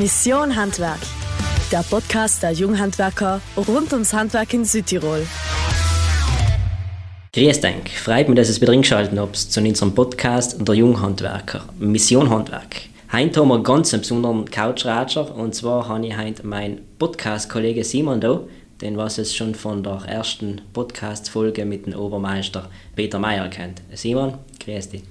Mission Handwerk, der Podcast der Junghandwerker rund ums Handwerk in Südtirol. Grüß Dank, freut mich, dass ihr wieder eingeschaltet habt zu unserem Podcast der Junghandwerker, Mission Handwerk. Heute haben wir ganz einen besonderen Couchratscher und zwar habe ich heute meinen Podcast-Kollege Simon da, den was es schon von der ersten Podcast-Folge mit dem Obermeister Peter Meyer kennt. Simon, grüß dich.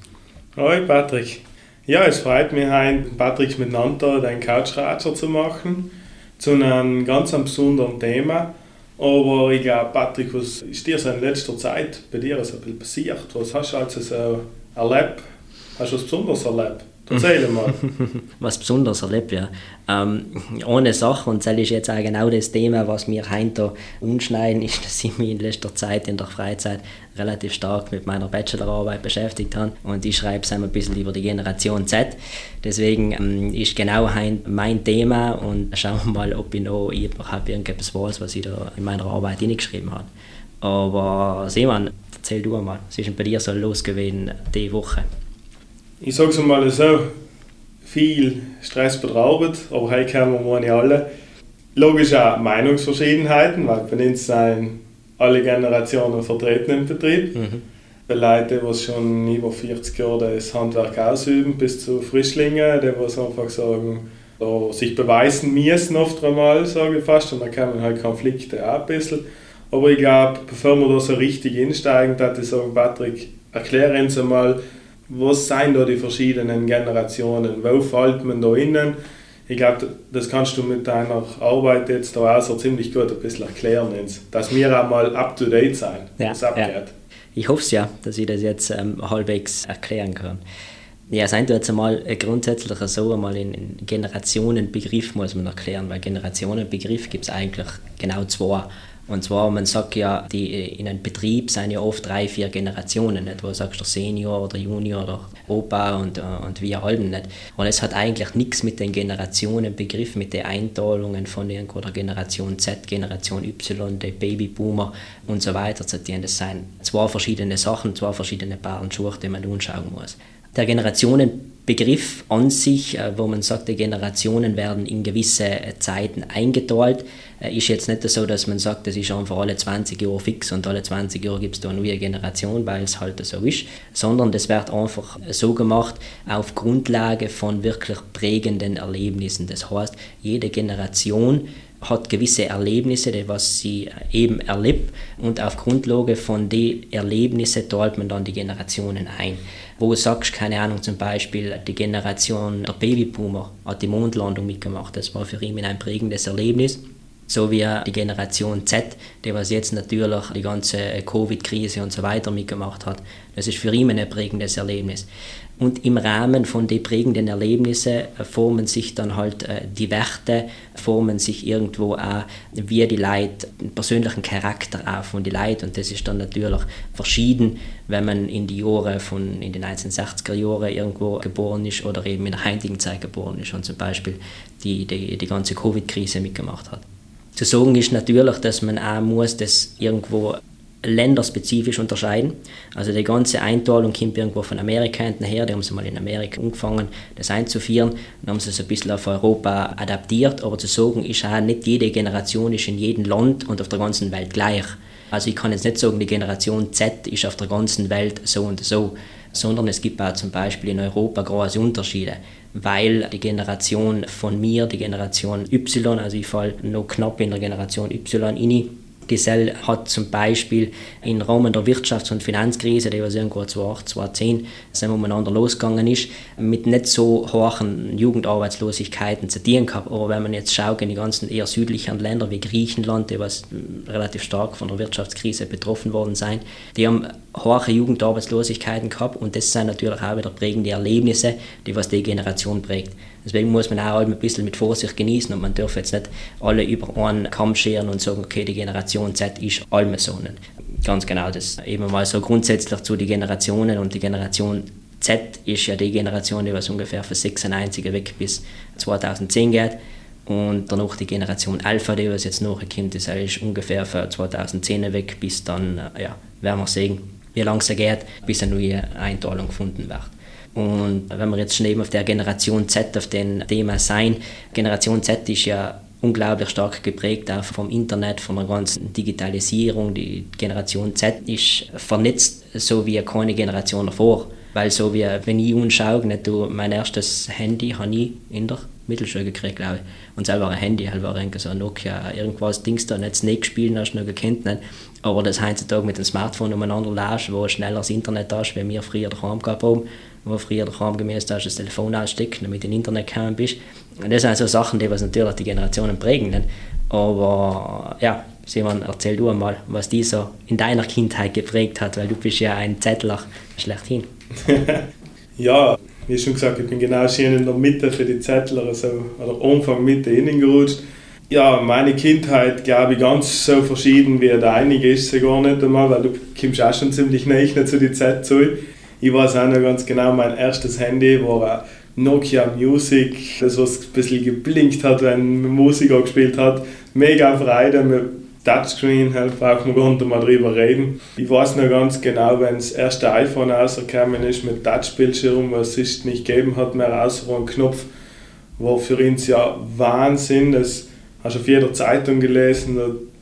Hallo Patrick. Ja, es freut mich, heute Patrick miteinander den Couchratscher zu machen, zu einem ganz besonderen Thema. Aber ich glaube, Patrick, was ist dir so in letzter Zeit bei dir so ein bisschen passiert? Was hast du also so erlebt? Hast du was Besonderes erlebt? Erzähl mal. was Besonderes erlebt, ja. Ähm, eine Sache, und das ist jetzt auch genau das Thema, was wir heute umschneiden, ist, dass ich mich in letzter Zeit in der Freizeit relativ stark mit meiner Bachelorarbeit beschäftigt habe. Und ich schreibe es ein bisschen über die Generation Z. Deswegen ähm, ist genau mein Thema und schauen wir mal, ob ich noch überhaupt irgendetwas weiß, was ich da in meiner Arbeit hineingeschrieben habe. Aber Simon, erzähl du mal, was ist denn bei dir so los gewesen diese Woche? Ich sage es mal so, viel Stress betraubt, aber heute kennen wir meine alle. Logisch auch Meinungsverschiedenheiten, weil bei uns sind alle Generationen vertreten im Betrieb. Mhm. Bei Leuten, die schon über 40 Jahre das Handwerk ausüben, bis zu Frischlingen, die was einfach sagen, oder sich beweisen müssen oft einmal, sage ich fast, und dann kommen halt Konflikte auch ein bisschen. Aber ich glaube, bevor wir da so richtig einsteigen, würde ich sagen, Patrick, erkläre uns einmal, was sind da die verschiedenen Generationen, wo fällt man da innen? Ich glaube, das kannst du mit deiner Arbeit jetzt da auch so ziemlich gut ein bisschen erklären, dass wir auch mal up to date sein, ja, was abgeht. Ja. Ich hoffe es ja, dass ich das jetzt ähm, halbwegs erklären kann. Ja, es ist jetzt einmal grundsätzlich so, einmal in Generationenbegriff muss man erklären, weil Generationenbegriff gibt es eigentlich genau zwei. Und zwar, man sagt ja, die, in einem Betrieb sind ja oft drei, vier Generationen, nicht? wo du sagst, der Senior oder Junior oder Opa und, äh, und wie Alten. Nicht? Und es hat eigentlich nichts mit den Generationenbegriff, mit den Einteilungen von irgendwo der Generation Z, Generation Y, der Babyboomer und so weiter zu tun. Das sind zwei verschiedene Sachen, zwei verschiedene Paaren Schuhe, die man anschauen muss. Der Generationenbegriff Begriff an sich, äh, wo man sagt, die Generationen werden in gewisse äh, Zeiten eingeteilt, äh, ist jetzt nicht so, dass man sagt, das ist einfach alle 20 Jahre fix und alle 20 Jahre gibt es da eine neue Generation, weil es halt so ist, sondern das wird einfach so gemacht auf Grundlage von wirklich prägenden Erlebnissen. Das heißt, jede Generation hat gewisse Erlebnisse, was sie eben erlebt. Und auf Grundlage von den Erlebnissen teilt man dann die Generationen ein. Wo du sagst, keine Ahnung, zum Beispiel die Generation der Babyboomer hat die Mondlandung mitgemacht, das war für ihn ein prägendes Erlebnis so wie die Generation Z, die was jetzt natürlich die ganze Covid-Krise und so weiter mitgemacht hat. Das ist für ihn ein prägendes Erlebnis. Und im Rahmen von den prägenden Erlebnissen formen sich dann halt äh, die Werte, formen sich irgendwo auch, wie die Leute einen persönlichen Charakter auch von die Leute. Und das ist dann natürlich verschieden, wenn man in die Jahre von, in den 1960er Jahren irgendwo geboren ist oder eben in der heutigen Zeit geboren ist und zum Beispiel die, die, die ganze Covid-Krise mitgemacht hat. Zu sagen ist natürlich, dass man auch muss das irgendwo länderspezifisch unterscheiden. Also die ganze Einteilung kommt irgendwo von Amerika her, die haben sie mal in Amerika angefangen, das einzuführen, dann haben sie es ein bisschen auf Europa adaptiert, aber zu sagen ist auch, nicht jede Generation ist in jedem Land und auf der ganzen Welt gleich. Also ich kann jetzt nicht sagen, die Generation Z ist auf der ganzen Welt so und so, sondern es gibt auch zum Beispiel in Europa große Unterschiede weil die Generation von mir, die Generation Y, also ich falle noch knapp in der Generation Y rein, Gesell hat zum Beispiel im Rahmen der Wirtschafts- und Finanzkrise, die was irgendwo 2008, 2010 sind umeinander losgegangen ist, mit nicht so hohen Jugendarbeitslosigkeiten zu tun gehabt. Aber wenn man jetzt schaut in die ganzen eher südlichen Länder wie Griechenland, die was relativ stark von der Wirtschaftskrise betroffen worden sind, die haben hohe Jugendarbeitslosigkeiten gehabt und das sind natürlich auch wieder prägende Erlebnisse, die was die Generation prägt. Deswegen muss man auch ein bisschen mit Vorsicht genießen und man darf jetzt nicht alle über einen Kamm scheren und sagen, okay, die Generation Z ist allem so. Ganz genau, das eben mal so grundsätzlich zu den Generationen und die Generation Z ist ja die Generation, die was ungefähr von 96 weg bis 2010 geht. Und danach die Generation Alpha, die was jetzt nachkommt, das ist ungefähr von 2010 weg bis dann, ja, werden wir sehen, wie lange es geht, bis eine neue Einteilung gefunden wird. Und wenn wir jetzt schon eben auf der Generation Z, auf dem Thema sein, Generation Z ist ja unglaublich stark geprägt auch vom Internet, von der ganzen Digitalisierung. Die Generation Z ist vernetzt, so wie keine Generation davor. Weil so wie, wenn ich anschaue, nicht, du, mein erstes Handy habe ich in der Mittelschule gekriegt, glaube ich. Und selber ein Handy, halt war so ein Nokia, irgendwas, Dings da, nicht Snake spielen, hast du noch gekannt, nicht? Aber das heutzutage mit dem Smartphone umeinander lässt, wo schneller das Internet hast, wie wir früher daheim gehabt haben, wo früher daheim gemäß hast, das Telefon ausstecken, damit du in Internet gekommen bist. Und das sind so Sachen, die was natürlich die Generationen prägen. Nicht? Aber ja, Simon, erzähl du einmal, was die so in deiner Kindheit geprägt hat, weil du bist ja ein Zettler schlechthin. ja, wie schon gesagt, ich bin genau schön in der Mitte für die Zettler, also, oder Anfang Mitte innen gerutscht. Ja, meine Kindheit, glaube ich, ganz so verschieden wie deinige ist sie gar nicht einmal, weil du kommst auch schon ziemlich nah zu die Z zu. Ich weiß auch noch ganz genau, mein erstes Handy war ein Nokia Music, das was ein bisschen geblinkt hat, wenn man Musik gespielt hat. Mega Freude, Touchscreen, halt man gar nicht mal drüber reden. Ich weiß noch ganz genau, wenn das erste iPhone rausgekommen ist mit Touchbildschirm, was es nicht gegeben hat mehr, außer einen Knopf, war für uns ja Wahnsinn. Das hast du auf jeder Zeitung gelesen.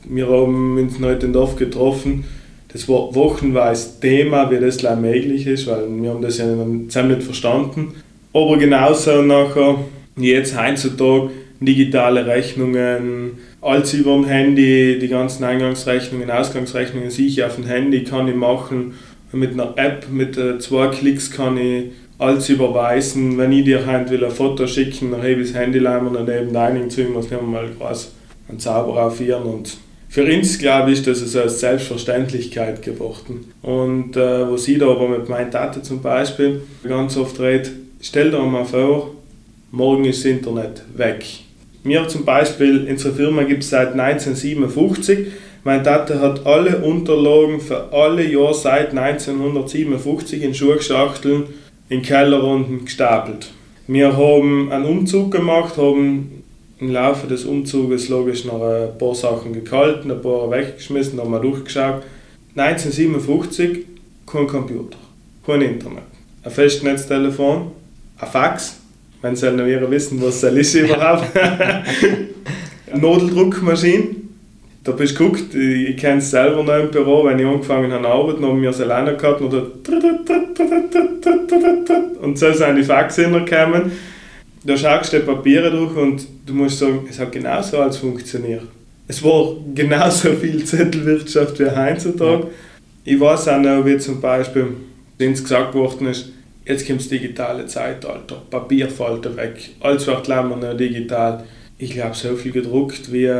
Wir haben uns heute in Dorf getroffen. Das war wochenweise Thema, wie das möglich ist, weil wir haben das ja nicht verstanden. Aber genauso nachher, jetzt heutzutage, digitale Rechnungen, alles über dem Handy, die ganzen Eingangsrechnungen, Ausgangsrechnungen sehe ich auf dem Handy, kann ich machen. Mit einer App, mit äh, zwei Klicks kann ich alles überweisen. Wenn ich dir heute will ein Foto schicken, dann habe ich das Handy und daneben Dining zu muss ich mal quasi einen Zauber aufführen. Und für uns, glaube ich, ist das als Selbstverständlichkeit geworden. Und äh, was ich da aber mit meiner Tate zum Beispiel ganz oft rede, stell dir mal vor, morgen ist das Internet weg mir zum Beispiel, unsere Firma gibt es seit 1957. Mein Tate hat alle Unterlagen für alle Jahre seit 1957 in Schuhschachteln in Keller unten gestapelt. Wir haben einen Umzug gemacht, haben im Laufe des Umzuges logisch noch ein paar Sachen gekalten, ein paar weggeschmissen, wir durchgeschaut. 1957 kein Computer, kein Internet, ein Festnetztelefon, ein Fax, wenn sie noch wissen, was das ist überhaupt. Nadeldruckmaschine. Da bist du geguckt, ich kenne es selber noch im Büro, wenn ich angefangen habe zu arbeiten, haben wir es alleine gehabt und und so sind die Faxe gekommen. Da schaust du die Papiere durch und du musst sagen, es hat genauso alles funktioniert. Es war genauso viel Zettelwirtschaft wie heutzutage. Ich weiß auch noch, wie zum Beispiel, wenn es gesagt worden ist, Jetzt kommt das digitale Zeitalter. Papier fällt weg. Alles wird lämmer digital. Ich glaube, so viel gedruckt wie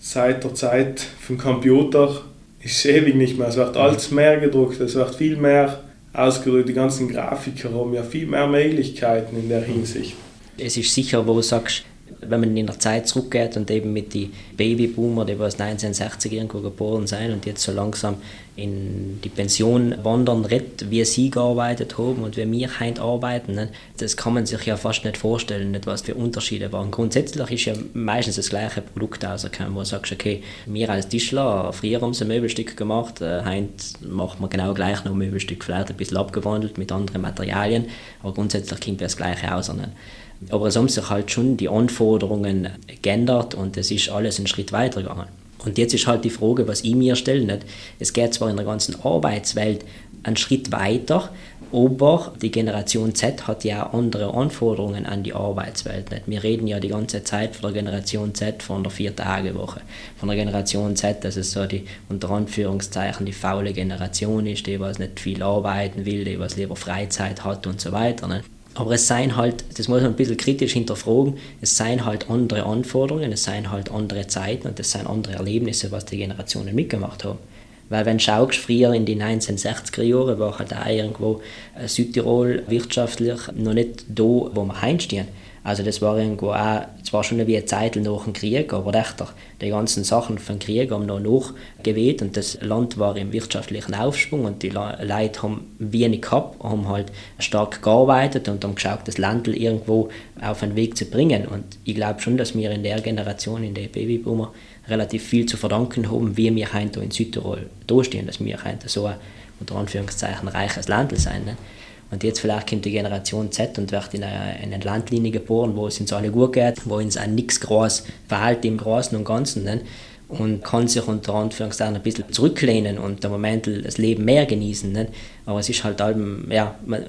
seit der Zeit vom Computer ist ewig nicht mehr. Es wird alles mehr gedruckt, es wird viel mehr ausgedrückt. Die ganzen Grafiker haben ja viel mehr Möglichkeiten in der Hinsicht. Es ist sicher, wo du sagst, wenn man in der Zeit zurückgeht und eben mit den Babyboomer, die aus 1960 irgendwo geboren sind und jetzt so langsam in die Pension wandern, redet, wie sie gearbeitet haben und wie wir heute arbeiten, ne? das kann man sich ja fast nicht vorstellen, nicht, was für Unterschiede waren. Grundsätzlich ist ja meistens das gleiche Produkt rausgekommen, wo du sagst, okay, wir als Tischler, früher haben sie ein Möbelstück gemacht, äh, heute macht man genau gleich noch Möbelstück, vielleicht ein bisschen abgewandelt mit anderen Materialien, aber grundsätzlich kommt das gleiche raus. Ne? Aber es haben sich halt schon die Anforderungen geändert und es ist alles einen Schritt weiter gegangen. Und jetzt ist halt die Frage, was ich mir stelle. Nicht? Es geht zwar in der ganzen Arbeitswelt einen Schritt weiter, aber die Generation Z hat ja andere Anforderungen an die Arbeitswelt. Nicht? Wir reden ja die ganze Zeit von der Generation Z von der Vier-Tage-Woche. Von der Generation Z, dass es so die unter Anführungszeichen die faule Generation ist, die was nicht viel arbeiten will, die was lieber Freizeit hat und so weiter. Nicht? Aber es seien halt, das muss man ein bisschen kritisch hinterfragen, es seien halt andere Anforderungen, es seien halt andere Zeiten und es seien andere Erlebnisse, was die Generationen mitgemacht haben. Weil wenn du früher in die 1960er Jahre war halt auch irgendwo äh, Südtirol wirtschaftlich noch nicht da, wo wir heimstehen. Also das war irgendwo auch, zwar schon wie eine Zeit nach dem Krieg, aber echt, die ganzen Sachen vom Krieg haben noch nachgeweht und das Land war im wirtschaftlichen Aufschwung und die Leute haben wenig gehabt, haben halt stark gearbeitet und haben geschaut, das Land irgendwo auf einen Weg zu bringen. Und ich glaube schon, dass wir in der Generation, in der Babyboomer, relativ viel zu verdanken haben, wie wir heute in Südtirol dastehen, dass wir heute so ein unter Anführungszeichen reiches Land sein. Ne? Und jetzt vielleicht kommt die Generation Z und wird in eine, in eine Landlinie geboren, wo es uns alle gut geht, wo uns auch nichts groß verhält im Großen und Ganzen. Ne? Und kann sich unter Anführungszeichen ein bisschen zurücklehnen und im Moment das Leben mehr genießen. Ne? Aber es ist halt allem, ja, man,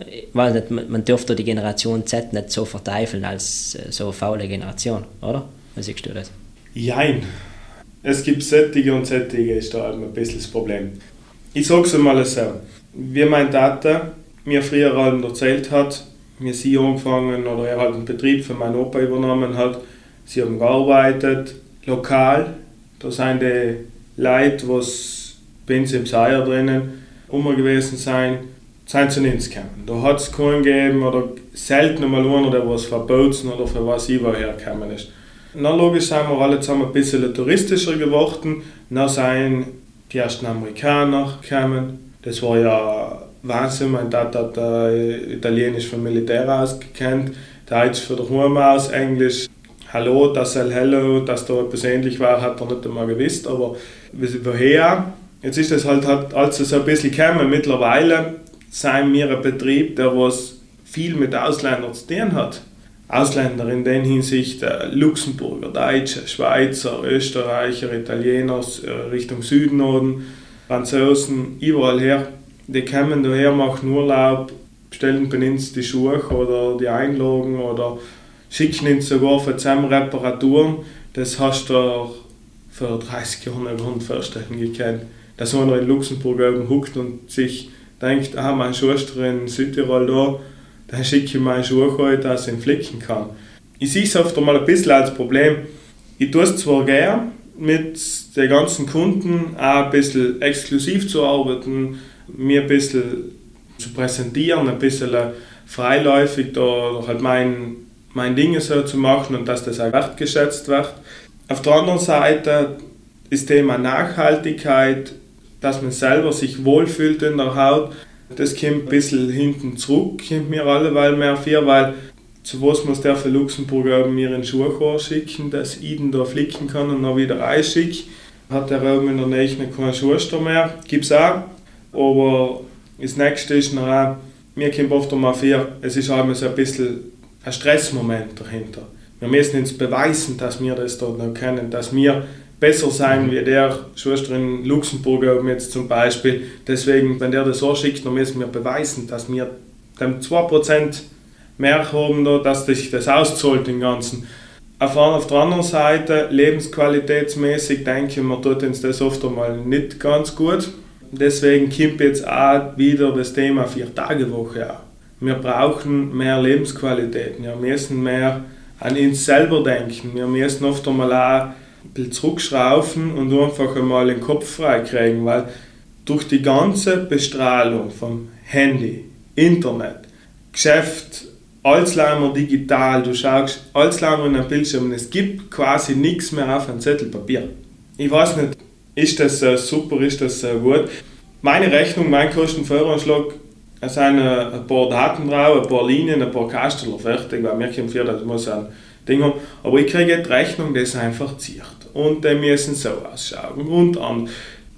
nicht, man, man dürfte die Generation Z nicht so verteufeln als äh, so eine faule Generation, oder? Wie siehst du das? Jein. Es gibt sättige und sättige, ist da ein bisschen das Problem. Ich sage es mal so. Wie mein Vater mir früher halt erzählt hat, wir sie angefangen oder er hat einen Betrieb für meinen Opa übernommen hat. Sie haben gearbeitet, lokal. Da sind die Leute, die bei uns im Seier drinnen immer gewesen sein, sind zu uns gekommen. Da hat es keinen gegeben oder selten einmal einer, der was verboten oder für was ich woher gekommen ist. Na logisch sind wir alle zusammen ein bisschen touristischer geworden. Dann sind die ersten Amerikaner gekommen. Das war ja Wahnsinn. Mein Dad hat äh, Italienisch vom Militär ausgekannt, Deutsch von der Home aus, Englisch Hallo, das ist Hello, dass da etwas ähnlich war, hat er nicht einmal gewusst. Aber woher? Jetzt ist das halt, halt also so ein bisschen gekommen. Mittlerweile sind wir ein Betrieb, der was viel mit Ausländern zu tun hat. Ausländer in der Hinsicht äh, Luxemburger, Deutsche, Schweizer, Österreicher, Italiener äh, Richtung Südnorden, Franzosen, überall her. Die kommen daher, machen Urlaub, stellen bei uns die Schuhe oder die Einlagen oder schicken uns sogar für zusammen Reparaturen. Das hast du auch vor 30 Jahren nicht vorstellen gekannt. Dass einer in Luxemburg oben huckt und sich denkt, ah, mein Schuster in Südtirol da, dann schicke ich meine Schuhe heute, dass ich ihn flicken kann. Ich sehe es oft einmal ein bisschen als Problem. Ich tue es zwar gern, mit den ganzen Kunden auch ein bisschen exklusiv zu arbeiten, mir ein bisschen zu präsentieren, ein bisschen freiläufig da halt mein, mein Dinge so zu machen und dass das auch wertgeschätzt wird. Auf der anderen Seite das Thema Nachhaltigkeit, dass man selber sich wohlfühlt in der Haut, das kommt ein bisschen hinten zurück, kommt mir alleweil mehr vor, weil zu was muss der für Luxemburg mir einen Schuhkorb schicken, dass ich ihn da flicken kann und dann wieder einschicke. Hat der Raum in der Nähe keinen Schuster mehr, gibt es auch. Aber das nächste ist noch auch, mir kommt oft einmal vor, es ist auch so ein bisschen ein Stressmoment dahinter. Wir müssen uns beweisen, dass wir das dort noch können, dass wir besser sein wie der Schuster in Luxemburg jetzt zum Beispiel. Deswegen, wenn der das so schickt, dann müssen wir beweisen, dass wir dem 2% mehr haben, dass sich das auszahlt im Ganzen. Auf der anderen Seite, lebensqualitätsmäßig denke ich, man tut uns das oft einmal nicht ganz gut. Deswegen kommt jetzt auch wieder das Thema Vier-Tage-Woche an. Wir brauchen mehr Lebensqualität, wir müssen mehr an uns selber denken, wir müssen oft einmal auch ein bisschen zurückschrauben und einfach einmal den Kopf frei kriegen, weil durch die ganze Bestrahlung vom Handy, Internet, Geschäft, Alzheimer digital, du schaust Alzheimer in einem Bildschirm und es gibt quasi nichts mehr auf einem Zettel Papier. Ich weiß nicht, ist das äh, super, ist das äh, gut? Meine Rechnung, mein Kostenvoranschlag, es sind äh, ein paar Daten drauf, ein paar Linien, ein paar Kasteler fertig, weil mir kommt vor, das muss ein Ding haben. Aber ich kriege die Rechnung, das einfach ziert. Und die müssen so ausschauen und an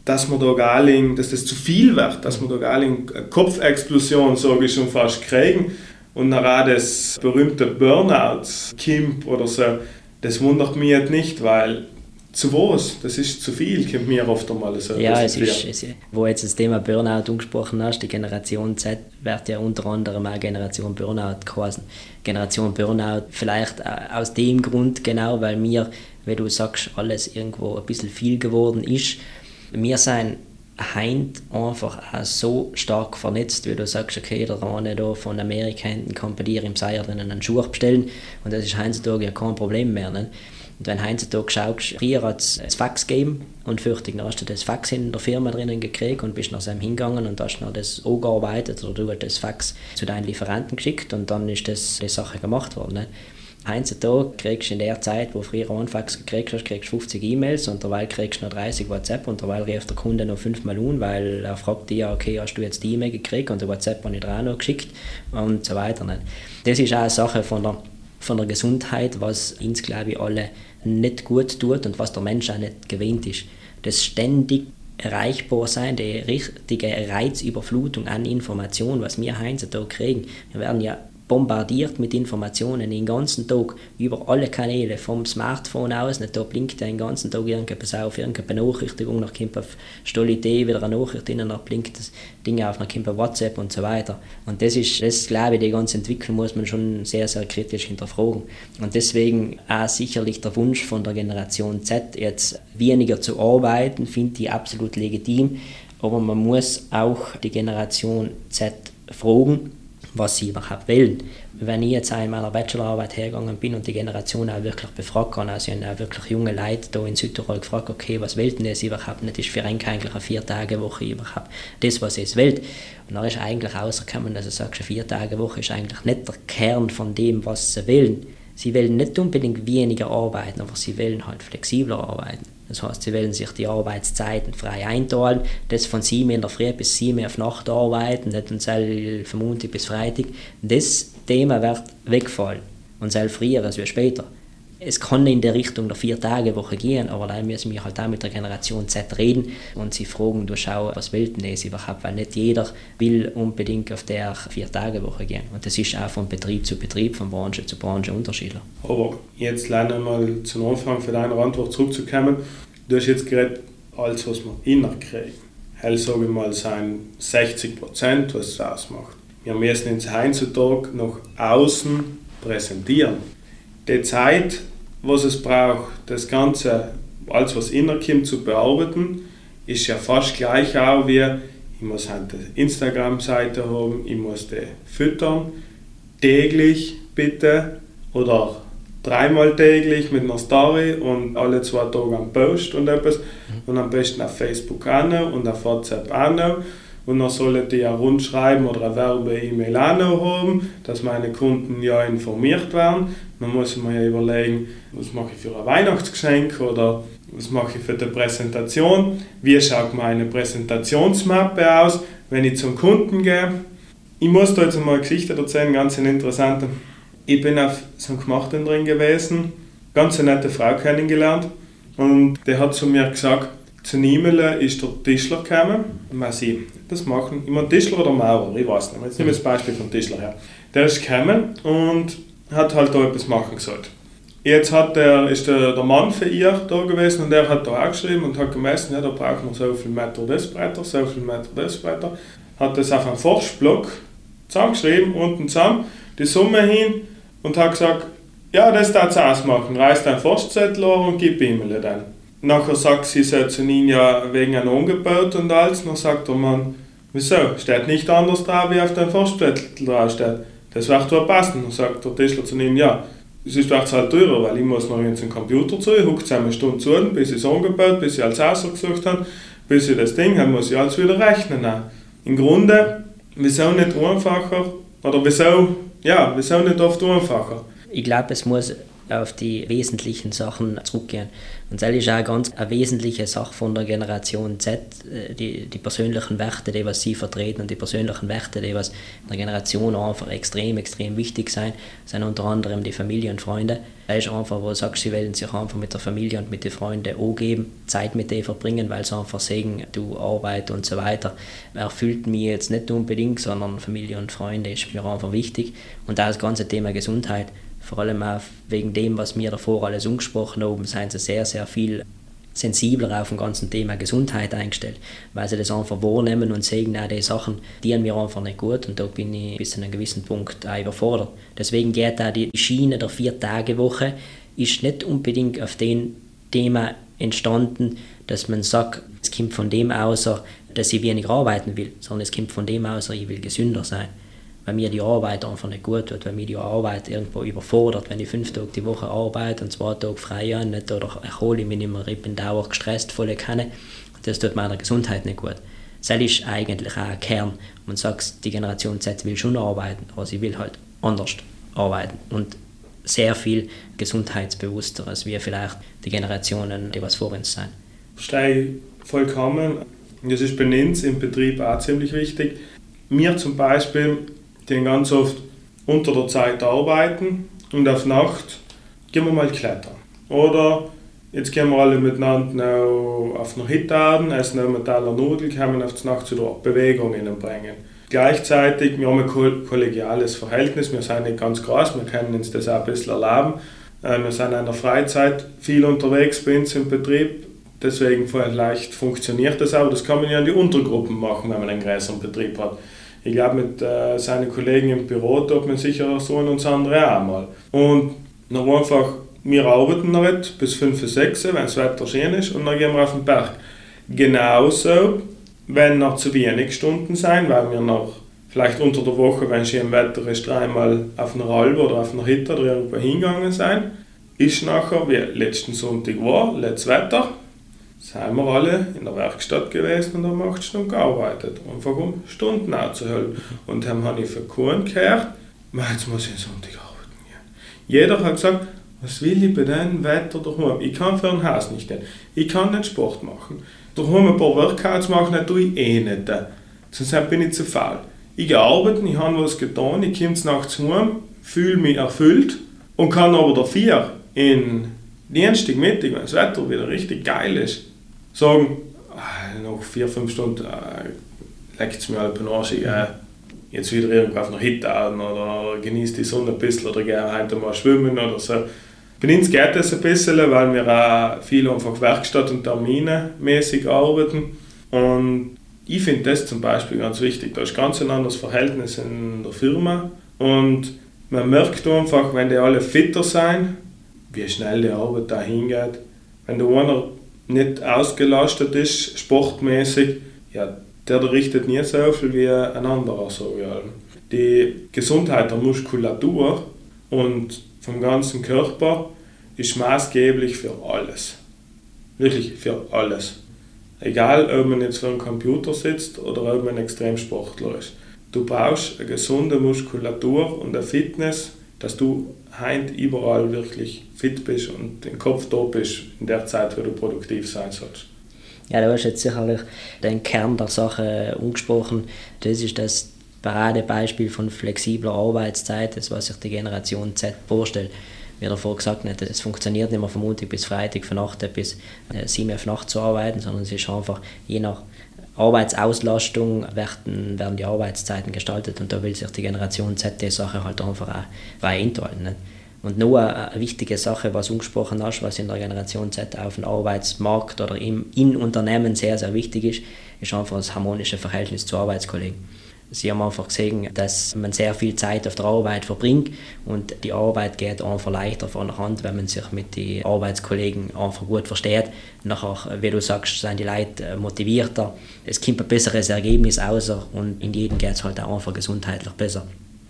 dass man da gar nicht, dass das zu viel wird, dass man da gar eine Kopfexplosion, sage ich schon fast, kriegen und dann auch das berühmte Burnout, Kimp oder so, das wundert mich jetzt nicht, weil zu was? Das ist zu viel, kommt mir oft einmal so. Ja, es ist, es, wo jetzt das Thema Burnout angesprochen hast, die Generation Z wird ja unter anderem auch Generation Burnout geheißen. Generation Burnout vielleicht aus dem Grund genau, weil mir, wie du sagst, alles irgendwo ein bisschen viel geworden ist. Wir sind heint einfach auch so stark vernetzt, wie du sagst, okay, der eine da von Amerika hinten kann bei dir im Seier einen Schuh bestellen und das ist heutzutage ja kein Problem mehr. Ne? Und wenn du heutzutage schaust, früher hat es ein Fax gegeben und fürchtig, dann hast du das Fax in der Firma drinnen gekriegt und bist nach seinem hingegangen und hast noch das angearbeitet oder du hast das Fax zu deinen Lieferanten geschickt und dann ist das, die Sache gemacht worden. Ne? Heutzutage kriegst du in der Zeit, wo du früher einen Fax gekriegt hast, kriegst 50 E-Mails und derweil kriegst du noch 30 WhatsApp und derweil rief der Kunde noch fünfmal an, weil er fragt dich, okay, hast du jetzt die E-Mail gekriegt und der WhatsApp habe ich dir auch noch geschickt und so weiter. Ne? Das ist auch eine Sache von der von der Gesundheit, was uns, glaube ich, alle nicht gut tut und was der Mensch auch nicht gewöhnt ist. Das ständig erreichbar sein, die richtige Reizüberflutung an Informationen, was wir heutzutage kriegen. Wir werden ja bombardiert mit Informationen den ganzen Tag über alle Kanäle, vom Smartphone aus, nicht da blinkt den ganzen Tag irgendetwas auf, irgendeine Benachrichtigung, nach kommt auf Stolidee wieder eine Nachricht rein, dann blinkt das Ding auf, dann kommt auf WhatsApp und so weiter. Und das ist, das glaube ich, die ganze Entwicklung muss man schon sehr, sehr kritisch hinterfragen. Und deswegen auch sicherlich der Wunsch von der Generation Z, jetzt weniger zu arbeiten, finde ich absolut legitim, aber man muss auch die Generation Z fragen, was sie überhaupt wollen. Wenn ich jetzt in meiner Bachelorarbeit hergegangen bin und die Generation auch wirklich befragt habe, also ich habe auch wirklich junge Leute hier in Südtirol gefragt, okay, was will denn überhaupt nicht? Ist für eigentlich eine Vier-Tage-Woche überhaupt das, was es will? Und dann ist eigentlich rausgekommen, dass du sagst, eine Vier-Tage-Woche ist eigentlich nicht der Kern von dem, was sie wollen. Sie wollen nicht unbedingt weniger arbeiten, aber sie wollen halt flexibler arbeiten. Das heißt, sie wollen sich die Arbeitszeiten frei einteilen, das von 7 in der Früh bis 7 auf Nacht arbeiten, nicht und von Montag bis Freitag. Das Thema wird wegfallen und soll früher als später es kann in der Richtung der Vier-Tage-Woche gehen, aber da müssen wir halt auch mit der Generation Z reden und sie fragen, du schau, was will denn das überhaupt, weil nicht jeder will unbedingt auf der Vier-Tage-Woche gehen. Und das ist auch von Betrieb zu Betrieb, von Branche zu Branche unterschiedlich. Aber jetzt leider mal zum Anfang für deine Antwort zurückzukommen. Du hast jetzt gerade alles, was man inner kriegt. Hell sage ich mal, sind 60 Prozent, was es ausmacht. Wir müssen uns heutzutage nach außen präsentieren die Zeit, was es braucht, das Ganze, alles was innerkommt, zu bearbeiten, ist ja fast gleich auch wie, ich muss halt eine Instagram-Seite haben, ich muss die füttern, täglich bitte oder dreimal täglich mit einer Story und alle zwei Tage am Post und etwas mhm. und am besten auf Facebook auch noch und auf WhatsApp auch noch und dann sollen die ja rundschreiben oder eine Werbe-E-Mail auch noch haben, dass meine Kunden ja informiert werden. Dann muss man ja überlegen, was mache ich für ein Weihnachtsgeschenk oder was mache ich für die Präsentation, wie schaut meine Präsentationsmappe aus, wenn ich zum Kunden gehe. Ich muss da jetzt mal eine Geschichte erzählen, ganz interessante. Ich bin auf so einem Gemachten drin gewesen, ganz eine nette Frau kennengelernt und die hat zu mir gesagt, zu Niemele ist der Tischler gekommen, mal sie das machen, immer Tischler oder Maurer, ich weiß nicht, jetzt nehmen wir das Beispiel vom Tischler her. Der ist gekommen und hat halt da etwas machen gesagt. Jetzt hat der, ist der, der Mann für ihr da gewesen und der hat da auch geschrieben und hat gemessen, ja, da braucht man so viel Meter das breiter, so viel Meter das breiter. Hat das auf einem Forschblock zusammengeschrieben, unten zusammen, die Summe hin und hat gesagt, ja, das darf es ausmachen, reißt ein Forstzettel und gib ihm dann. Nachher sagt sie, hat zu ihnen ja wegen einem Angebot und alles. Dann sagt der Mann, wieso? Steht nicht anders da, wie auf dem Forstzettel drauf steht. Das wird zwar passen. Dann sagt der Tischler zu ihnen, ja, es ist halt teurer, weil ich muss noch jetzt einen Computer zu, ich hucke eine Stunde zu, bis ich es angebaut, bis ich alles ausgesucht habe, bis ich das Ding habe, muss ich alles wieder rechnen. Im Grunde, wieso nicht einfacher, oder wieso, ja, wieso nicht oft einfacher? Ich glaube, es muss auf die wesentlichen Sachen zurückgehen. Und das ist auch ganz eine wesentliche Sache von der Generation Z, äh, die, die persönlichen Werte, die was sie vertreten und die persönlichen Werte, die was in der Generation einfach extrem, extrem wichtig sind, sind unter anderem die Familie und Freunde. Das ist einfach, wo du sagst, sie wollen sich einfach mit der Familie und mit den Freunden angeben, Zeit mit denen verbringen, weil sie einfach sehen, du Arbeit und so weiter erfüllt mich jetzt nicht unbedingt, sondern Familie und Freunde ist mir einfach wichtig. Und auch das ganze Thema Gesundheit vor allem auch wegen dem, was wir davor alles angesprochen haben, sind sie sehr, sehr viel sensibler auf dem ganzen Thema Gesundheit eingestellt, weil sie das einfach wahrnehmen und sehen, auch die Sachen dienen mir einfach nicht gut und da bin ich bis zu einem gewissen Punkt auch überfordert. Deswegen geht auch die Schiene der Vier-Tage-Woche ist nicht unbedingt auf dem Thema entstanden, dass man sagt, es kommt von dem aus, dass ich weniger arbeiten will, sondern es kommt von dem aus, ich will gesünder sein weil mir die Arbeit einfach nicht gut tut, weil mir die Arbeit irgendwo überfordert, wenn ich fünf Tage die Woche arbeite und zwei Tage frei habe nicht, oder erhole ich mich nicht mehr, ich bin dauernd gestresst, volle Kanne, das tut meiner Gesundheit nicht gut. Das ist eigentlich auch ein Kern. Man sagt, die Generation Z will schon arbeiten, aber sie will halt anders arbeiten und sehr viel gesundheitsbewusster als wir vielleicht die Generationen, die was vor uns sind. Verstehe vollkommen. Das ist bei uns im Betrieb auch ziemlich wichtig. Mir zum Beispiel die ganz oft unter der Zeit arbeiten und auf Nacht gehen wir mal klettern. Oder jetzt gehen wir alle miteinander auf einer Hittaden, essen eine Metaller Nudel, können auf die Nacht wieder Bewegung bringen. Gleichzeitig, wir haben ein kollegiales Verhältnis, wir sind nicht ganz groß, wir können uns das auch ein bisschen erlauben. Äh, wir sind in der Freizeit viel unterwegs bei uns im Betrieb, deswegen vielleicht funktioniert das auch. Das kann man ja in die Untergruppen machen, wenn man einen größeren Betrieb hat. Ich glaube, mit äh, seinen Kollegen im Büro tut man sicher so und uns andere auch mal. Und dann einfach, wir arbeiten noch nicht bis 5, 6, wenn das Wetter schön ist, und dann gehen wir auf den Berg. Genauso, wenn noch zu wenig Stunden sein, weil wir noch vielleicht unter der Woche, wenn schön Wetter ist, dreimal auf einer Albe oder auf einer Hütte oder irgendwo hingegangen sein, ist nachher, wie letzten Sonntag war, letztes Wetter, sind wir alle in der Werkstatt gewesen und haben acht Stunden gearbeitet, einfach um Stunden aufzuholen. Und dann habe ich für Kuhn gehört, jetzt muss ich Sonntag arbeiten gehen. Jeder hat gesagt, was will ich bei diesem Wetter daheim? Ich kann für ein Haus nicht gehen. Ich kann nicht Sport machen. Daheim ein paar Workouts machen, das tue ich eh nicht. Sonst bin ich zu faul. Ich gehe arbeiten, ich habe was getan, ich komme nachts heim, fühle mich erfüllt und kann aber dafür in Dienstag, Mittag, wenn das Wetter wieder richtig geil ist, sagen, ah, nach vier, fünf Stunden äh, leckt es mir den Arsch, äh, jetzt wieder irgendwo auf einer Hit an oder genießt die Sonne ein bisschen oder gehe heute mal schwimmen oder so. Bei uns geht das ein bisschen, weil wir auch viel einfach Werkstatt- und Termine mäßig arbeiten und ich finde das zum Beispiel ganz wichtig. Da ist ganz ein anderes Verhältnis in der Firma und man merkt einfach, wenn die alle fitter sind, wie schnell die Arbeit da hingeht. Wenn der einer nicht ausgelastet ist, sportmäßig, ja, der richtet nie so viel wie ein anderer. So, ja. Die Gesundheit der Muskulatur und vom ganzen Körper ist maßgeblich für alles. Wirklich für alles. Egal, ob man jetzt vor einem Computer sitzt oder ob man Extremsportler ist. Du brauchst eine gesunde Muskulatur und eine Fitness, dass du heint überall wirklich fit bist und den Kopf da bist in der Zeit, wo du produktiv sein sollst. Ja, du hast jetzt sicherlich den Kern der Sache angesprochen. Das ist das Paradebeispiel von flexibler Arbeitszeit, das was sich die Generation Z vorstellt. Wie davor gesagt hat, es funktioniert nicht mehr von Montag bis Freitag, von 8 bis 7 Uhr Nacht zu arbeiten, sondern es ist einfach je nach Arbeitsauslastung werden, werden die Arbeitszeiten gestaltet und da will sich die Generation Z die Sache halt einfach auch frei einteilen. Und nur eine wichtige Sache, was angesprochen hast, was in der Generation Z auf dem Arbeitsmarkt oder im in Unternehmen sehr, sehr wichtig ist, ist einfach das harmonische Verhältnis zu Arbeitskollegen. Sie haben einfach gesehen, dass man sehr viel Zeit auf der Arbeit verbringt und die Arbeit geht einfach leichter von der Hand, wenn man sich mit den Arbeitskollegen einfach gut versteht. Nachher, wie du sagst, sind die Leute motivierter, es kommt ein besseres Ergebnis raus und in jedem geht es halt auch einfach gesundheitlich besser.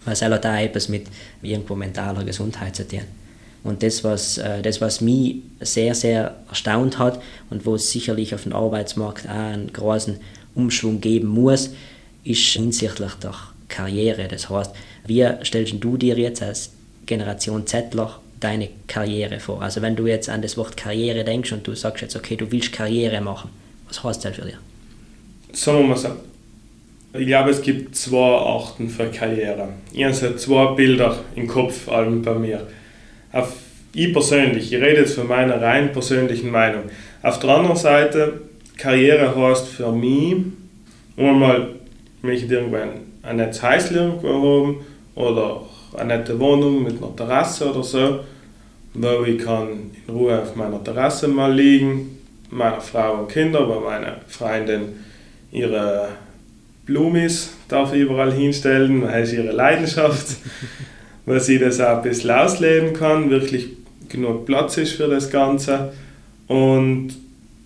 Was auch etwas mit irgendwo mentaler Gesundheit zu tun. Und das was, äh, das, was mich sehr, sehr erstaunt hat und wo es sicherlich auf dem Arbeitsmarkt auch einen großen Umschwung geben muss, ist hinsichtlich der Karriere. Das heißt, wie stellst du dir jetzt als Generation Zettler deine Karriere vor? Also wenn du jetzt an das Wort Karriere denkst und du sagst jetzt, okay, du willst Karriere machen, was heißt das für dich? Sagen wir mal so, ich glaube, es gibt zwei Arten für Karriere. Ich habe zwei Bilder im Kopf, allem bei mir. Auf ich persönlich, ich rede jetzt von meiner rein persönlichen Meinung. Auf der anderen Seite, Karriere heißt für mich, einmal möchte irgendwann ein nettes Häuschen irgendwo haben oder eine nette Wohnung mit einer Terrasse oder so, wo ich kann in Ruhe auf meiner Terrasse mal liegen, meiner Frau und Kinder, weil meine Freundin ihre Blumis darf ich überall hinstellen, das ist ihre Leidenschaft, wo sie das auch ein bisschen ausleben kann, wirklich genug Platz ist für das Ganze. Und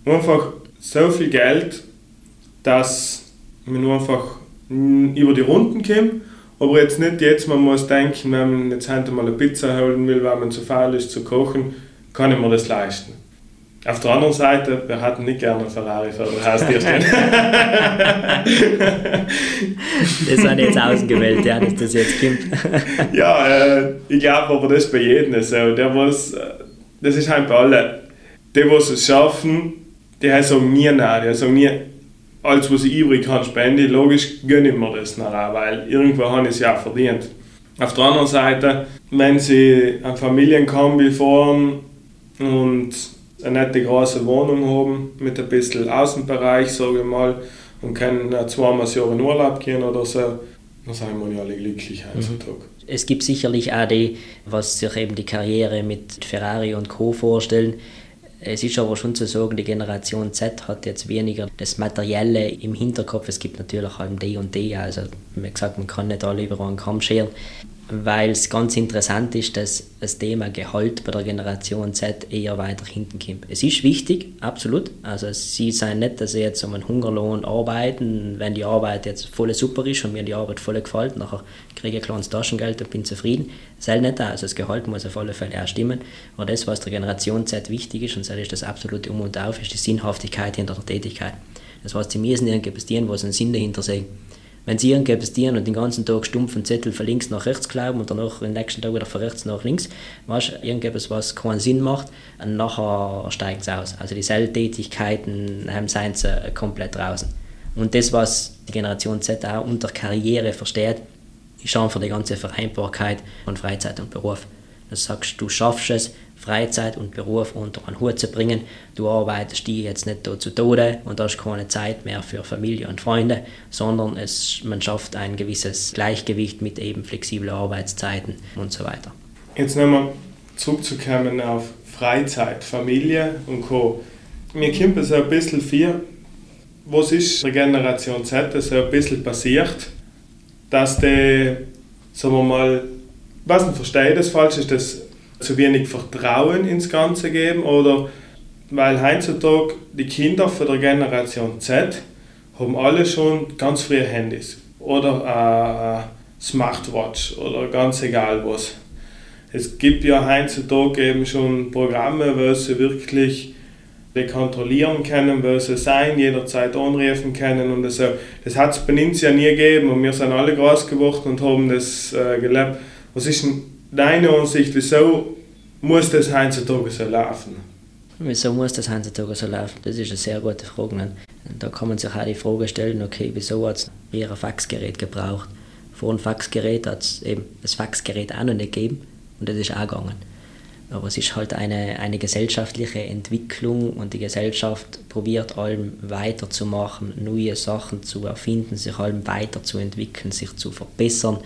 einfach so viel Geld, dass man einfach über die Runden kommen. Aber jetzt nicht jetzt, man muss denken, wenn man jetzt heute mal eine Pizza holen will, weil man zu faul ist zu kochen, kann ich mir das leisten. Auf der anderen Seite, wir hatten nicht gerne einen Ferrari vor der Haustür stehen. das sind jetzt ausgewählt, ja, dass das jetzt kommt. ja, äh, ich glaube aber das ist bei jedem so. Der, was, äh, das ist halt bei allen. Die, die es schaffen, die sagen nie nein, die sagen nie, alles, was ich übrig habe, spende. Logisch gönne ich mir das nachher, weil irgendwo habe ich es ja verdient. Auf der anderen Seite, wenn sie ein Familienkombi fahren und eine nette große Wohnung haben mit ein bisschen Außenbereich, sage ich mal, und können zweimal das Jahr in Urlaub gehen oder so, dann sind wir ja alle glücklich heutzutage. Mhm. Es gibt sicherlich auch die, was sich eben die Karriere mit Ferrari und Co. vorstellen. Es ist aber schon zu sagen, die Generation Z hat jetzt weniger das Materielle im Hinterkopf. Es gibt natürlich halt D und D, also wie gesagt, man kann nicht alle über einen Kamm scheren weil es ganz interessant ist, dass das Thema Gehalt bei der Generation Z eher weiter hinten kommt. Es ist wichtig, absolut. Also sie sind nicht, dass sie jetzt um einen Hungerlohn arbeiten, wenn die Arbeit jetzt voll super ist und mir die Arbeit voll gefällt, nachher kriege ich ein kleines Taschengeld und bin zufrieden. Das ist nicht Also das Gehalt muss auf alle Fälle auch stimmen. Aber das, was der Generation Z wichtig ist, und das ist das absolute Um und Auf, ist die Sinnhaftigkeit hinter der Tätigkeit. Das heißt, sie müssen wo sie einen Sinn dahinter sehen wenn sie irgendetwas dienen und den ganzen Tag stumpfen Zettel von links nach rechts glauben und danach den nächsten Tag wieder von rechts nach links, weißt irgendetwas, was keinen Sinn macht, und nachher steigt es aus. Also die Zelltätigkeiten haben seien sie komplett draußen. Und das, was die Generation Z auch unter Karriere versteht, ist einfach die ganze Vereinbarkeit von Freizeit und Beruf. Du sagst, du schaffst es, Freizeit und Beruf unter einen Hut zu bringen. Du arbeitest die jetzt nicht zu Tode und hast keine Zeit mehr für Familie und Freunde, sondern es, man schafft ein gewisses Gleichgewicht mit eben flexiblen Arbeitszeiten und so weiter. Jetzt nochmal zurückzukommen auf Freizeit, Familie und Co. Mir kommt so ein bisschen viel, was ist der Generation Z so ein bisschen passiert, dass die, sagen wir mal, was nicht verstehe das falsch ist, dass zu wenig Vertrauen ins Ganze geben oder weil heutzutage die Kinder von der Generation Z haben alle schon ganz frühe Handys oder eine Smartwatch oder ganz egal was. Es gibt ja heutzutage eben schon Programme, wo sie wirklich kontrollieren können, wo sie sein, jederzeit anrufen können und so. Das hat es bei uns ja nie gegeben und wir sind alle groß geworden und haben das äh, gelebt. Was ist denn deine Ansicht, wieso muss das heutzutage so laufen? Wieso muss das heutzutage so laufen? Das ist eine sehr gute Frage. Da kann man sich auch die Frage stellen, okay, wieso hat es eher ein Faxgerät gebraucht? Vor einem Faxgerät hat es eben das Faxgerät auch noch nicht gegeben und das ist auch gegangen. Aber es ist halt eine, eine gesellschaftliche Entwicklung und die Gesellschaft probiert allem weiterzumachen, neue Sachen zu erfinden, sich allem weiterzuentwickeln, sich zu verbessern.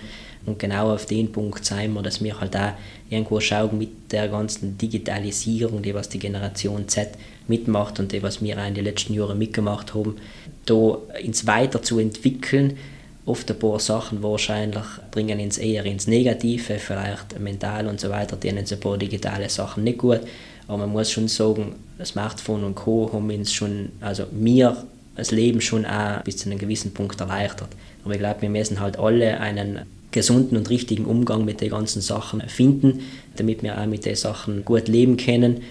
Und genau auf den Punkt sein wir, dass wir halt auch irgendwo schauen mit der ganzen Digitalisierung, die was die Generation Z mitmacht und die was wir auch in den letzten Jahren mitgemacht haben, da ins Weiter zu entwickeln. Oft ein paar Sachen wahrscheinlich bringen uns eher ins Negative, vielleicht mental und so weiter, denen ein paar digitale Sachen nicht gut. Aber man muss schon sagen, Smartphone und Co. haben uns schon, also mir das Leben schon auch bis zu einem gewissen Punkt erleichtert. Aber ich glaube, wir müssen halt alle einen gesunden und richtigen Umgang mit den ganzen Sachen finden, damit wir auch mit den Sachen gut leben können.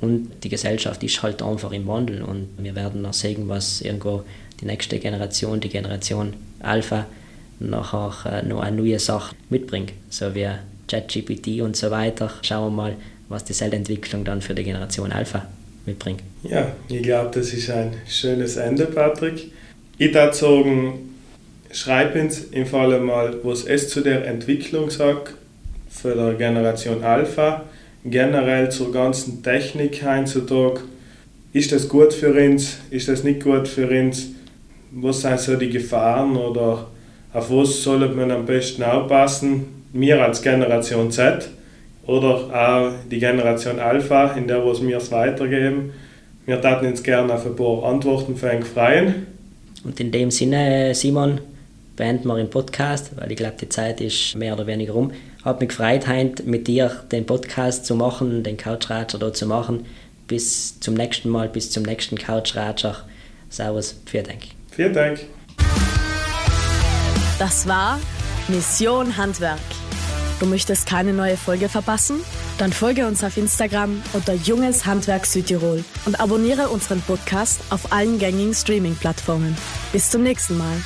Und die Gesellschaft ist halt einfach im Wandel und wir werden noch sehen, was irgendwo die nächste Generation, die Generation Alpha, nachher äh, noch eine neue Sache mitbringt. So wie ChatGPT und so weiter. Schauen wir mal, was die Entwicklung dann für die Generation Alpha mitbringt. Ja, ich glaube, das ist ein schönes Ende, Patrick. Ich würde sagen, schreib uns im Fall mal, was es zu der Entwicklung sagt für die Generation Alpha, generell zur ganzen Technik heutzutage. Ist das gut für uns? Ist das nicht gut für uns? Was sind so die Gefahren oder auf was sollte man am besten aufpassen? Wir als Generation Z oder auch die Generation Alpha, in der wir es weitergeben. Wir taten uns gerne auf ein paar Antworten für einen freien. Und in dem Sinne, Simon, beenden wir den Podcast, weil ich glaube, die Zeit ist mehr oder weniger rum. Hat mich gefreut, heute mit dir den Podcast zu machen, den Couchratscher da zu machen. Bis zum nächsten Mal, bis zum nächsten Couchratscher. Servus, vielen Dank. Vielen Dank. Das war Mission Handwerk. Du möchtest keine neue Folge verpassen? Dann folge uns auf Instagram unter Junges Handwerk Südtirol und abonniere unseren Podcast auf allen gängigen Streaming-Plattformen. Bis zum nächsten Mal.